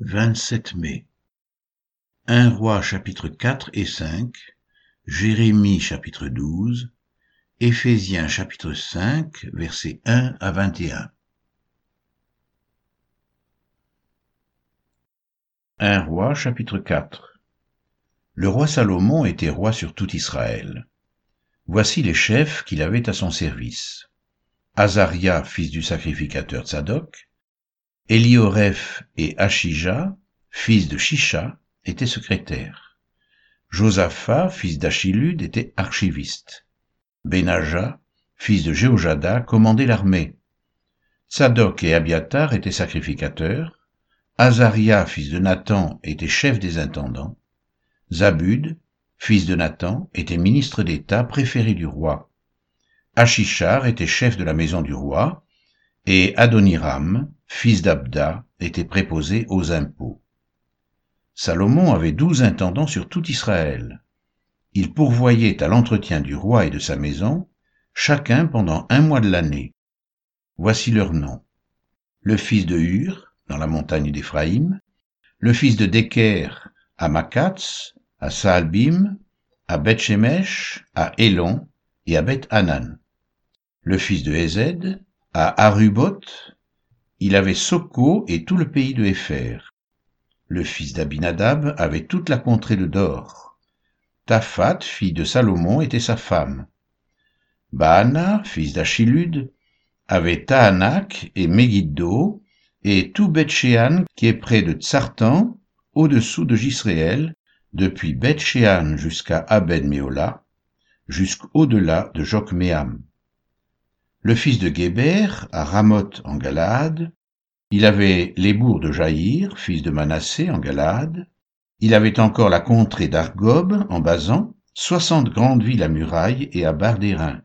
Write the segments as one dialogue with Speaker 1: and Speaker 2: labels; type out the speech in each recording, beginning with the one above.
Speaker 1: 27 mai. 1 roi chapitre 4 et 5, Jérémie chapitre 12, Éphésiens chapitre 5 versets 1 à 21. 1 roi chapitre 4 Le roi Salomon était roi sur tout Israël. Voici les chefs qu'il avait à son service. Azaria, fils du sacrificateur Tzadok, Elioreph et Achija, fils de Shisha, étaient secrétaires. Josaphat, fils d'Achilud, était archiviste. Benaja, fils de Jéhojada, commandait l'armée. Sadok et Abiatar étaient sacrificateurs. Azaria, fils de Nathan, était chef des intendants. Zabud, fils de Nathan, était ministre d'État préféré du roi. Achishar était chef de la maison du roi, et Adoniram, fils d'Abda, était préposé aux impôts. Salomon avait douze intendants sur tout Israël. Il pourvoyait à l'entretien du roi et de sa maison, chacun pendant un mois de l'année. Voici leurs noms. Le fils de Hur, dans la montagne d'Éphraïm, le fils de Deker, à Makatz, à Saalbim, à Beth-Shemesh, à Elon et à Beth-Hanan. Le fils de Ezed, à Arubot, il avait Soko et tout le pays de Hépher. Le fils d'Abinadab avait toute la contrée de Dor. Taphat, fille de Salomon, était sa femme. Baana, fils d'Achilud, avait Tahanak et Megiddo, et tout Bethshéan qui est près de Tsartan, au-dessous de Gisréel, depuis Bethshéan jusqu'à Abed Meola, jusqu'au-delà de Jokmeam le fils de Géber, à Ramoth en Galade. Il avait les bourgs de Jaïr, fils de Manassé en Galade. Il avait encore la contrée d'Argob en Basan, soixante grandes villes à murailles et à barres d'airain.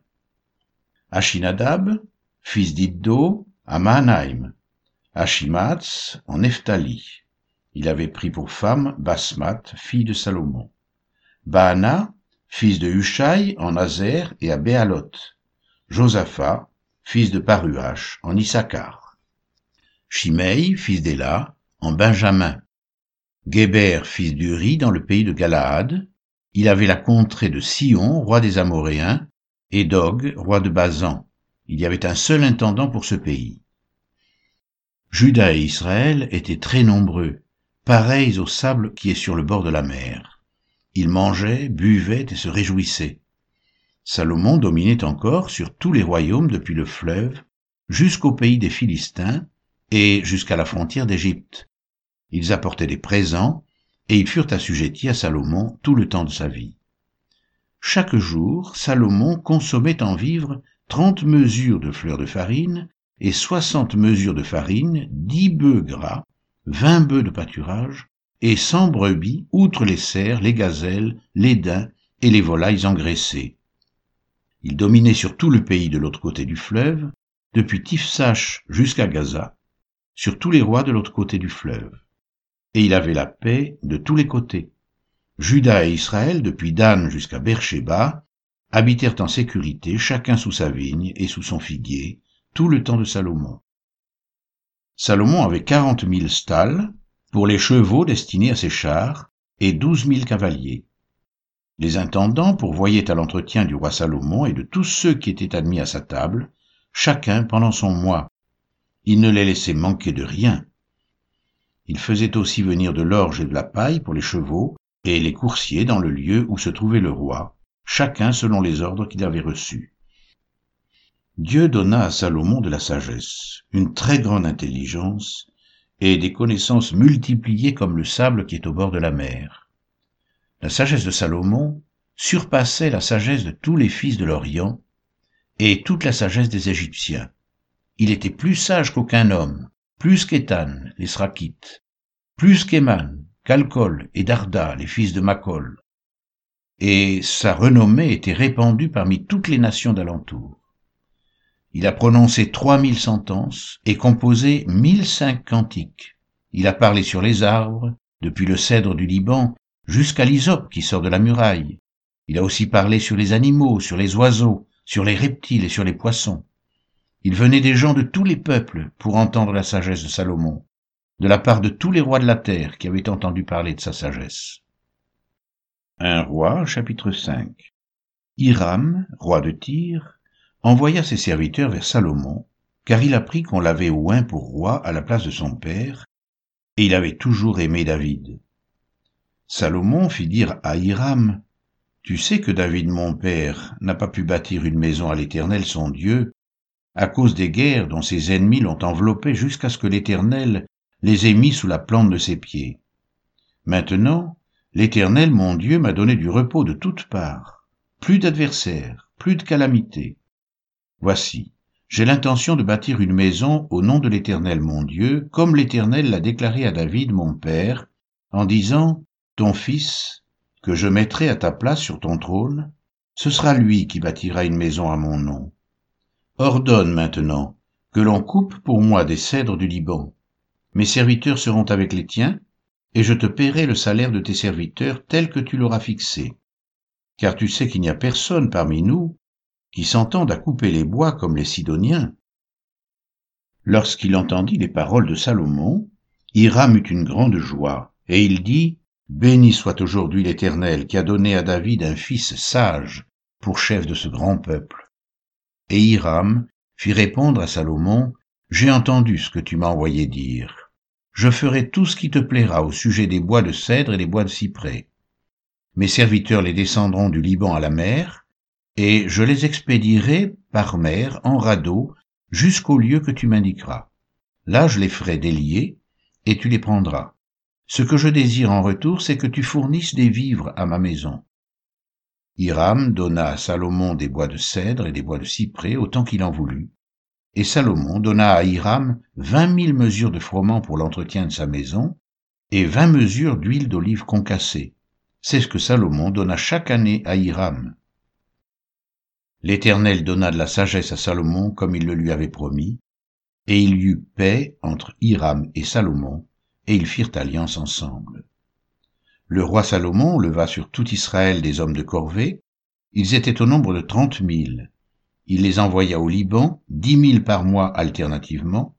Speaker 1: Achinadab, fils d'Iddo, à Manaïm. Achimatz en Nephtali. Il avait pris pour femme Basmat, fille de Salomon. Baana, fils de Hushai en Azer et à Béalot. Josaphat, fils de Paruach, en Issachar. Shimei, fils d'Ela, en Benjamin. Géber, fils d'Uri, dans le pays de Galaad. Il avait la contrée de Sion, roi des Amoréens, et Dog, roi de Bazan. Il y avait un seul intendant pour ce pays. Juda et Israël étaient très nombreux, pareils au sable qui est sur le bord de la mer. Ils mangeaient, buvaient et se réjouissaient. Salomon dominait encore sur tous les royaumes depuis le fleuve jusqu'au pays des Philistins et jusqu'à la frontière d'Égypte. Ils apportaient des présents et ils furent assujettis à Salomon tout le temps de sa vie. Chaque jour, Salomon consommait en vivres trente mesures de fleurs de farine et soixante mesures de farine, dix bœufs gras, vingt bœufs de pâturage et cent brebis, outre les cerfs, les gazelles, les daims et les volailles engraissées. Il dominait sur tout le pays de l'autre côté du fleuve, depuis Tifsach jusqu'à Gaza, sur tous les rois de l'autre côté du fleuve. Et il avait la paix de tous les côtés. Juda et Israël, depuis Dan jusqu'à Beersheba, habitèrent en sécurité, chacun sous sa vigne et sous son figuier, tout le temps de Salomon. Salomon avait quarante mille stalles pour les chevaux destinés à ses chars et douze mille cavaliers. Les intendants pourvoyaient à l'entretien du roi Salomon et de tous ceux qui étaient admis à sa table, chacun pendant son mois. Il ne les laissait manquer de rien. Il faisait aussi venir de l'orge et de la paille pour les chevaux, et les coursiers dans le lieu où se trouvait le roi, chacun selon les ordres qu'il avait reçus. Dieu donna à Salomon de la sagesse, une très grande intelligence, et des connaissances multipliées comme le sable qui est au bord de la mer. La sagesse de Salomon surpassait la sagesse de tous les fils de l'Orient et toute la sagesse des Égyptiens. Il était plus sage qu'aucun homme, plus qu'Étan, les Srakites, plus qu'Eman, Calcol et Darda, les fils de Macol. Et sa renommée était répandue parmi toutes les nations d'alentour. Il a prononcé trois mille sentences et composé mille cinq cantiques. Il a parlé sur les arbres, depuis le cèdre du Liban jusqu'à l'hysope qui sort de la muraille. Il a aussi parlé sur les animaux, sur les oiseaux, sur les reptiles et sur les poissons. Il venait des gens de tous les peuples pour entendre la sagesse de Salomon, de la part de tous les rois de la terre qui avaient entendu parler de sa sagesse. Un roi, chapitre 5 Hiram, roi de Tyr, envoya ses serviteurs vers Salomon, car il apprit qu'on l'avait oint pour roi à la place de son père, et il avait toujours aimé David. Salomon fit dire à Hiram, Tu sais que David mon père n'a pas pu bâtir une maison à l'Éternel son Dieu, à cause des guerres dont ses ennemis l'ont enveloppé jusqu'à ce que l'Éternel les ait mis sous la plante de ses pieds. Maintenant, l'Éternel mon Dieu m'a donné du repos de toutes parts, plus d'adversaires, plus de calamités. Voici, j'ai l'intention de bâtir une maison au nom de l'Éternel mon Dieu, comme l'Éternel l'a déclaré à David mon père, en disant, Ton fils, que je mettrai à ta place sur ton trône, ce sera lui qui bâtira une maison à mon nom. Ordonne maintenant que l'on coupe pour moi des cèdres du Liban. Mes serviteurs seront avec les tiens, et je te paierai le salaire de tes serviteurs tel que tu l'auras fixé. Car tu sais qu'il n'y a personne parmi nous qui s'entendent à couper les bois comme les Sidoniens. Lorsqu'il entendit les paroles de Salomon, Hiram eut une grande joie, et il dit, Béni soit aujourd'hui l'Éternel qui a donné à David un fils sage pour chef de ce grand peuple. Et Hiram fit répondre à Salomon, J'ai entendu ce que tu m'as envoyé dire. Je ferai tout ce qui te plaira au sujet des bois de cèdre et des bois de cyprès. Mes serviteurs les descendront du Liban à la mer, et je les expédierai par mer en radeau jusqu'au lieu que tu m'indiqueras. Là je les ferai délier, et tu les prendras. Ce que je désire en retour, c'est que tu fournisses des vivres à ma maison. Hiram donna à Salomon des bois de cèdre et des bois de cyprès autant qu'il en voulut, et Salomon donna à Hiram vingt mille mesures de froment pour l'entretien de sa maison, et vingt mesures d'huile d'olive concassée. C'est ce que Salomon donna chaque année à Hiram. L'Éternel donna de la sagesse à Salomon comme il le lui avait promis, et il y eut paix entre Hiram et Salomon, et ils firent alliance ensemble. Le roi Salomon leva sur tout Israël des hommes de corvée, ils étaient au nombre de trente mille. Il les envoya au Liban, dix mille par mois alternativement.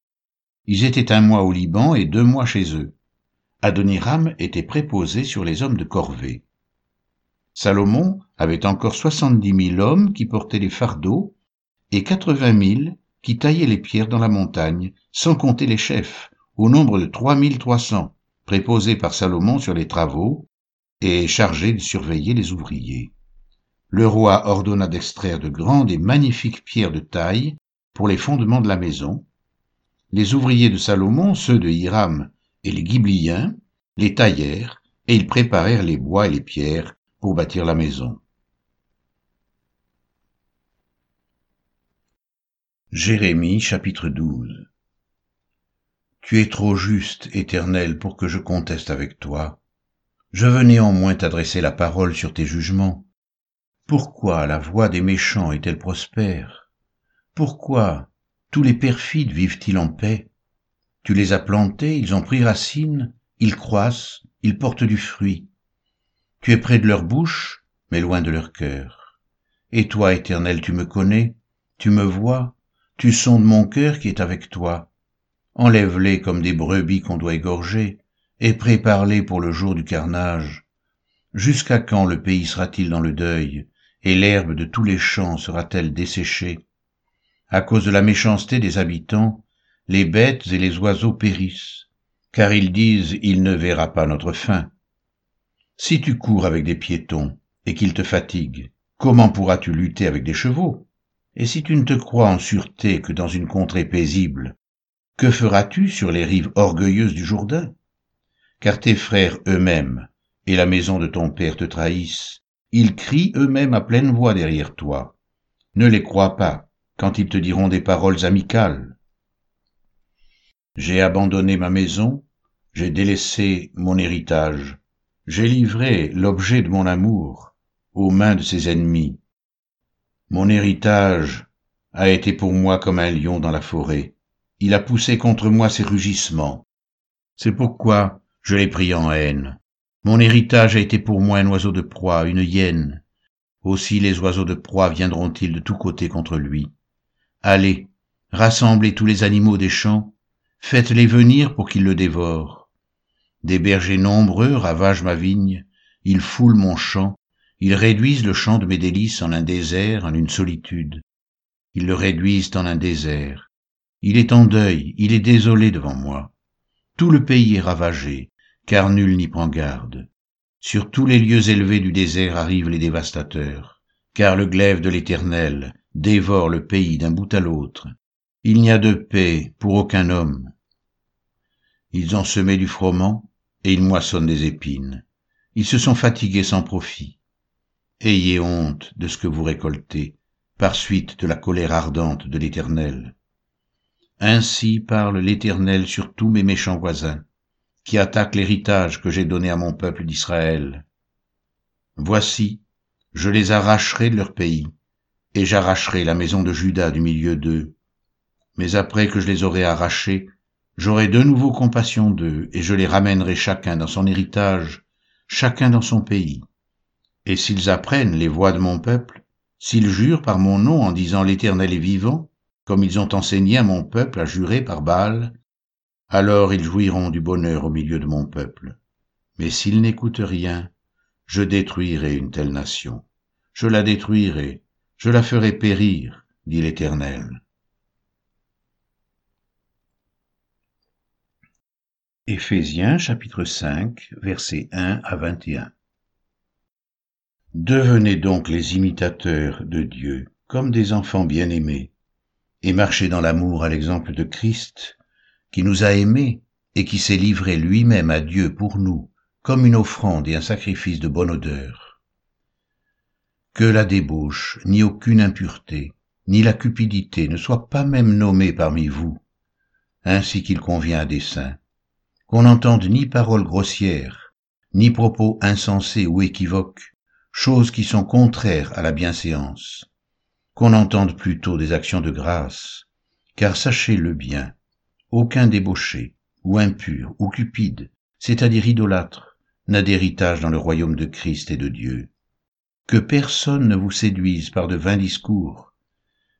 Speaker 1: Ils étaient un mois au Liban et deux mois chez eux. Adoniram était préposé sur les hommes de corvée. Salomon avait encore soixante-dix mille hommes qui portaient les fardeaux et quatre-vingt mille qui taillaient les pierres dans la montagne, sans compter les chefs, au nombre de trois mille trois cents, préposés par Salomon sur les travaux et chargés de surveiller les ouvriers. Le roi ordonna d'extraire de grandes et magnifiques pierres de taille pour les fondements de la maison. Les ouvriers de Salomon, ceux de Hiram et les Ghibliens, les taillèrent et ils préparèrent les bois et les pierres pour bâtir la maison. Jérémie chapitre 12 Tu es trop juste, Éternel, pour que je conteste avec toi. Je veux néanmoins t'adresser la parole sur tes jugements. Pourquoi la voix des méchants est-elle prospère? Pourquoi tous les perfides vivent-ils en paix? Tu les as plantés, ils ont pris racine, ils croissent, ils portent du fruit. Tu es près de leur bouche, mais loin de leur cœur. Et toi, Éternel, tu me connais, tu me vois, tu sondes mon cœur qui est avec toi. Enlève-les comme des brebis qu'on doit égorger, et prépare-les pour le jour du carnage. Jusqu'à quand le pays sera-t-il dans le deuil, et l'herbe de tous les champs sera-t-elle desséchée? À cause de la méchanceté des habitants, les bêtes et les oiseaux périssent, car ils disent il ne verra pas notre fin. Si tu cours avec des piétons et qu'ils te fatiguent, comment pourras-tu lutter avec des chevaux? Et si tu ne te crois en sûreté que dans une contrée paisible, que feras-tu sur les rives orgueilleuses du Jourdain? Car tes frères eux-mêmes et la maison de ton père te trahissent, ils crient eux-mêmes à pleine voix derrière toi. Ne les crois pas quand ils te diront des paroles amicales. J'ai abandonné ma maison, j'ai délaissé mon héritage, j'ai livré l'objet de mon amour aux mains de ses ennemis. Mon héritage a été pour moi comme un lion dans la forêt. Il a poussé contre moi ses rugissements. C'est pourquoi je l'ai pris en haine. Mon héritage a été pour moi un oiseau de proie, une hyène. Aussi les oiseaux de proie viendront-ils de tous côtés contre lui. Allez, rassemblez tous les animaux des champs, Faites-les venir pour qu'ils le dévorent. Des bergers nombreux ravagent ma vigne, ils foulent mon champ, ils réduisent le champ de mes délices en un désert, en une solitude. Ils le réduisent en un désert. Il est en deuil, il est désolé devant moi. Tout le pays est ravagé, car nul n'y prend garde. Sur tous les lieux élevés du désert arrivent les dévastateurs, car le glaive de l'Éternel dévore le pays d'un bout à l'autre. Il n'y a de paix pour aucun homme. Ils ont semé du froment, et ils moissonnent des épines. Ils se sont fatigués sans profit. Ayez honte de ce que vous récoltez, par suite de la colère ardente de l'Éternel. Ainsi parle l'Éternel sur tous mes méchants voisins, qui attaquent l'héritage que j'ai donné à mon peuple d'Israël. Voici, je les arracherai de leur pays, et j'arracherai la maison de Juda du milieu d'eux. Mais après que je les aurai arrachés, j'aurai de nouveau compassion d'eux, et je les ramènerai chacun dans son héritage, chacun dans son pays. Et s'ils apprennent les voies de mon peuple, s'ils jurent par mon nom en disant l'Éternel est vivant, comme ils ont enseigné à mon peuple à jurer par Baal, alors ils jouiront du bonheur au milieu de mon peuple. Mais s'ils n'écoutent rien, je détruirai une telle nation. Je la détruirai, je la ferai périr, dit l'Éternel. Éphésiens chapitre 5 versets 1 à 21 Devenez donc les imitateurs de Dieu comme des enfants bien-aimés, et marchez dans l'amour à l'exemple de Christ, qui nous a aimés et qui s'est livré lui-même à Dieu pour nous, comme une offrande et un sacrifice de bonne odeur. Que la débauche, ni aucune impureté, ni la cupidité ne soient pas même nommées parmi vous, ainsi qu'il convient à des saints qu'on n'entende ni paroles grossières, ni propos insensés ou équivoques, choses qui sont contraires à la bienséance, qu'on entende plutôt des actions de grâce, car sachez le bien, aucun débauché, ou impur, ou cupide, c'est-à-dire idolâtre, n'a d'héritage dans le royaume de Christ et de Dieu. Que personne ne vous séduise par de vains discours,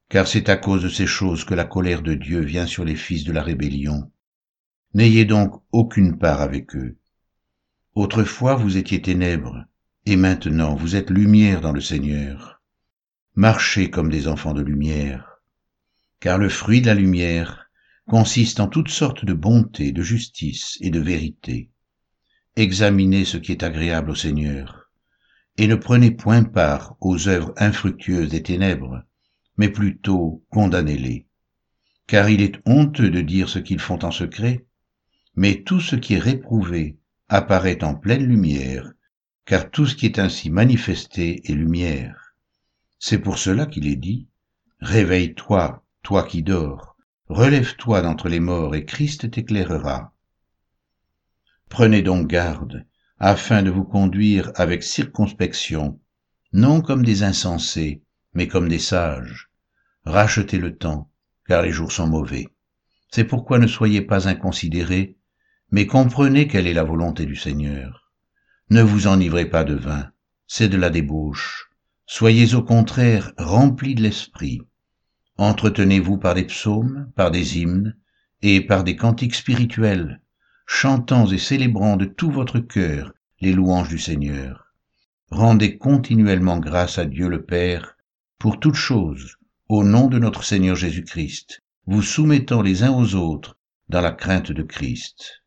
Speaker 1: car c'est à cause de ces choses que la colère de Dieu vient sur les fils de la rébellion. N'ayez donc aucune part avec eux. Autrefois vous étiez ténèbres, et maintenant vous êtes lumière dans le Seigneur. Marchez comme des enfants de lumière, car le fruit de la lumière consiste en toutes sortes de bonté, de justice et de vérité. Examinez ce qui est agréable au Seigneur, et ne prenez point part aux œuvres infructueuses des ténèbres, mais plutôt condamnez-les. Car il est honteux de dire ce qu'ils font en secret, mais tout ce qui est réprouvé apparaît en pleine lumière, car tout ce qui est ainsi manifesté est lumière. C'est pour cela qu'il est dit, Réveille-toi, toi qui dors, relève-toi d'entre les morts et Christ t'éclairera. Prenez donc garde, afin de vous conduire avec circonspection, non comme des insensés, mais comme des sages. Rachetez le temps, car les jours sont mauvais. C'est pourquoi ne soyez pas inconsidérés, mais comprenez quelle est la volonté du Seigneur. Ne vous enivrez pas de vin, c'est de la débauche. Soyez au contraire remplis de l'esprit. Entretenez-vous par des psaumes, par des hymnes et par des cantiques spirituels, chantant et célébrant de tout votre cœur les louanges du Seigneur. Rendez continuellement grâce à Dieu le Père pour toutes choses, au nom de notre Seigneur Jésus-Christ, vous soumettant les uns aux autres dans la crainte de Christ.